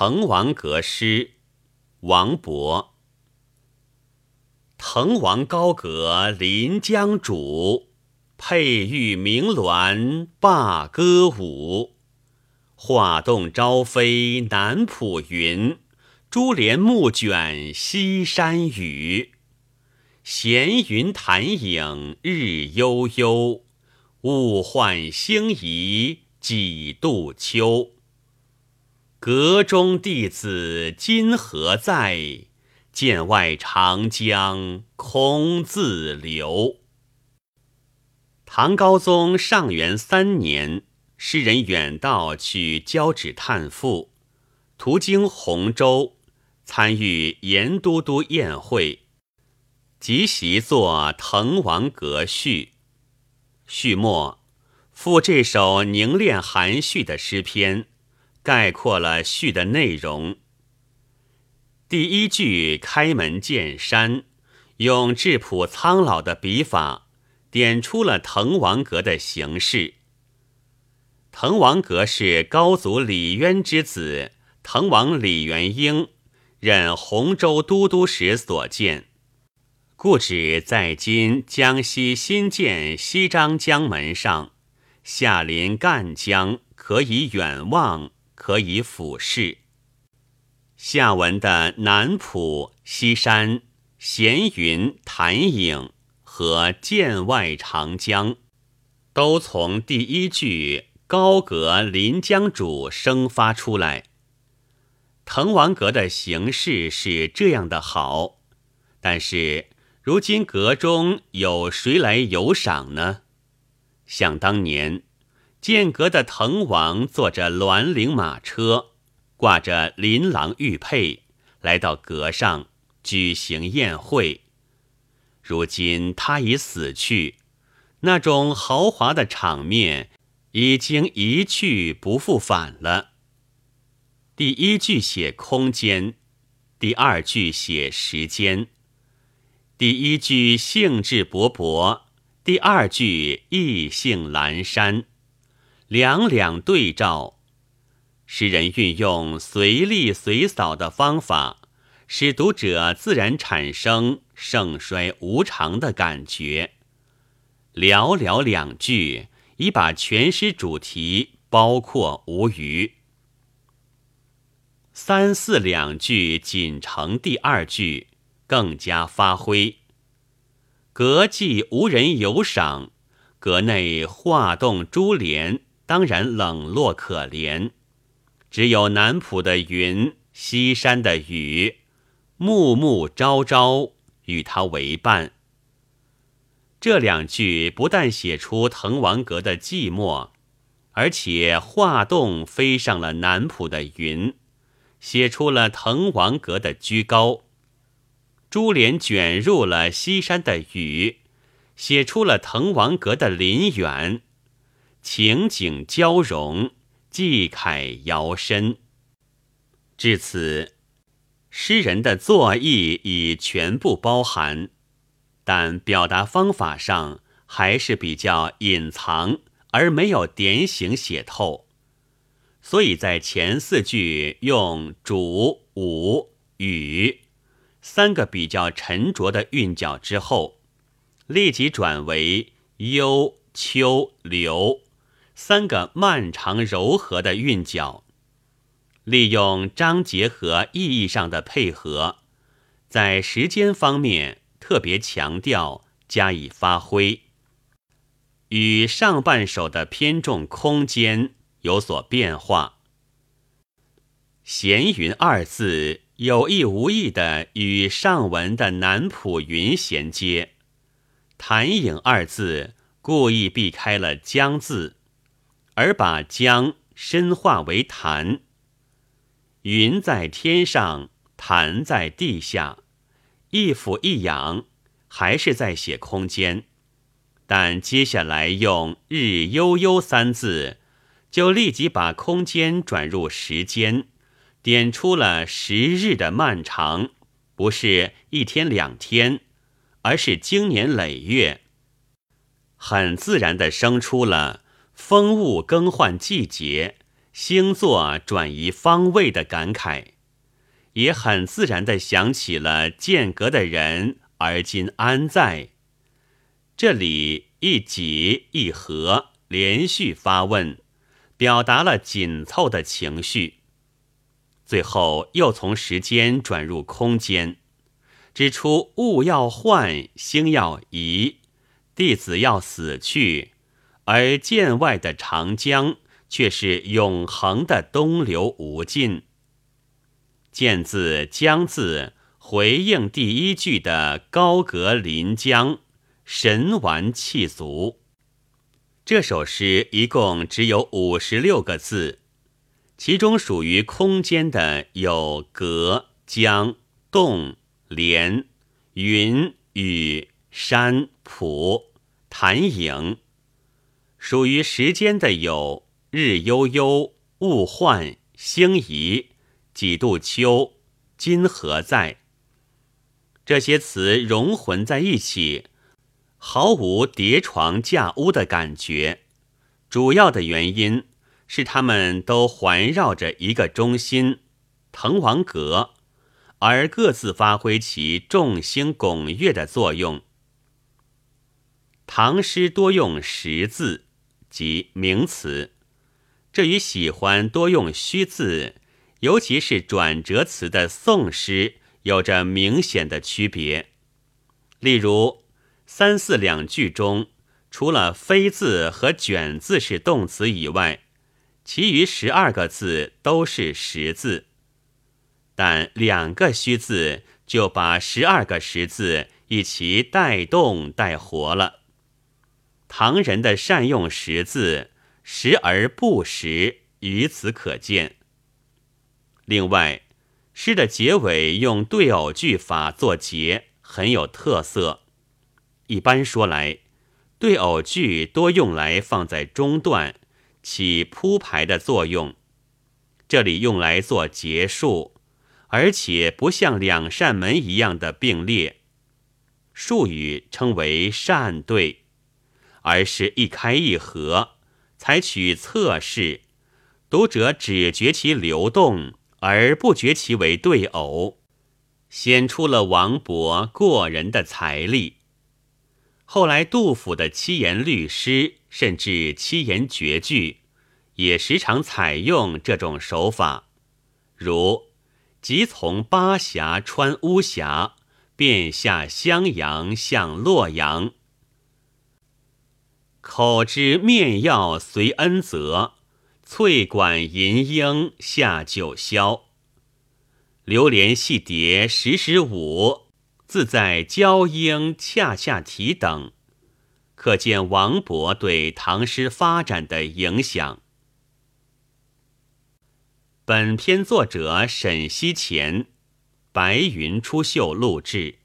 滕王阁诗，王勃。滕王高阁临江渚，佩玉鸣鸾罢歌舞。画栋朝飞南浦云，珠帘暮卷西山雨。闲云潭影日悠悠，物换星移几度秋。阁中弟子今何在？剑外长江空自流。唐高宗上元三年，诗人远道去交趾探父，途经洪州，参与严都督宴会，即席作《滕王阁序》。序末附这首凝练含蓄的诗篇。概括了序的内容。第一句开门见山，用质朴苍老的笔法，点出了滕王阁的形式。滕王阁是高祖李渊之子滕王李元婴任洪州都督时所建，故址在今江西新建西张江门上，下临赣江，可以远望。可以俯视下文的南浦、西山、闲云、潭影和剑外长江，都从第一句“高阁临江渚”生发出来。滕王阁的形式是这样的好，但是如今阁中有谁来游赏呢？想当年。剑阁的滕王坐着銮铃马车，挂着琳琅玉佩，来到阁上举行宴会。如今他已死去，那种豪华的场面已经一去不复返了。第一句写空间，第二句写时间。第一句兴致勃勃，第二句意兴阑珊。两两对照，诗人运用随立随扫的方法，使读者自然产生盛衰无常的感觉。寥寥两句，已把全诗主题包括无余。三四两句仅成第二句，更加发挥。阁既无人游赏，阁内画栋珠帘。当然冷落可怜，只有南浦的云、西山的雨，暮暮朝朝与他为伴。这两句不但写出滕王阁的寂寞，而且画栋飞上了南浦的云，写出了滕王阁的居高；珠帘卷入了西山的雨，写出了滕王阁的林远。情景交融，寄慨遥深。至此，诗人的作意已全部包含，但表达方法上还是比较隐藏，而没有点醒写透。所以在前四句用主、武、雨三个比较沉着的韵脚之后，立即转为幽、秋、流。三个漫长柔和的韵脚，利用章节和意义上的配合，在时间方面特别强调加以发挥，与上半首的偏重空间有所变化。闲云二字有意无意的与上文的南浦云衔接，潭影二字故意避开了江字。而把江深化为潭，云在天上，潭在地下，一俯一仰，还是在写空间。但接下来用“日悠悠”三字，就立即把空间转入时间，点出了时日的漫长，不是一天两天，而是经年累月，很自然的生出了。风物更换季节，星座转移方位的感慨，也很自然地想起了间隔的人，而今安在？这里一几一合连续发问，表达了紧凑的情绪。最后又从时间转入空间，指出物要换，星要移，弟子要死去，而剑外的长江却是永恒的东流无尽。剑字、江字回应第一句的高阁临江。神完气足。这首诗一共只有五十六个字，其中属于空间的有阁、江、洞、连、云、雨、山、浦、潭影；属于时间的有日悠悠、物换、星移、几度秋、今何在。这些词融混在一起。毫无叠床架屋的感觉，主要的原因是它们都环绕着一个中心——滕王阁，而各自发挥其众星拱月的作用。唐诗多用十字，及名词，这与喜欢多用虚字，尤其是转折词的宋诗有着明显的区别。例如。三四两句中，除了“飞”字和“卷”字是动词以外，其余十二个字都是实字。但两个虚字就把十二个实字一起带动带活了。唐人的善用实字，实而不实，于此可见。另外，诗的结尾用对偶句法作结，很有特色。一般说来，对偶句多用来放在中段，起铺排的作用。这里用来做结束，而且不像两扇门一样的并列。术语称为扇对，而是一开一合，采取侧式，读者只觉其流动，而不觉其为对偶，显出了王勃过人的才力。后来，杜甫的七言律诗，甚至七言绝句，也时常采用这种手法，如“即从巴峡穿巫峡，便下襄阳向洛阳”，“口之面要随恩泽，翠管银缨下九霄”，“流连戏蝶时时舞。”自在娇莺恰恰啼等，可见王勃对唐诗发展的影响。本篇作者沈西前，白云出岫录制。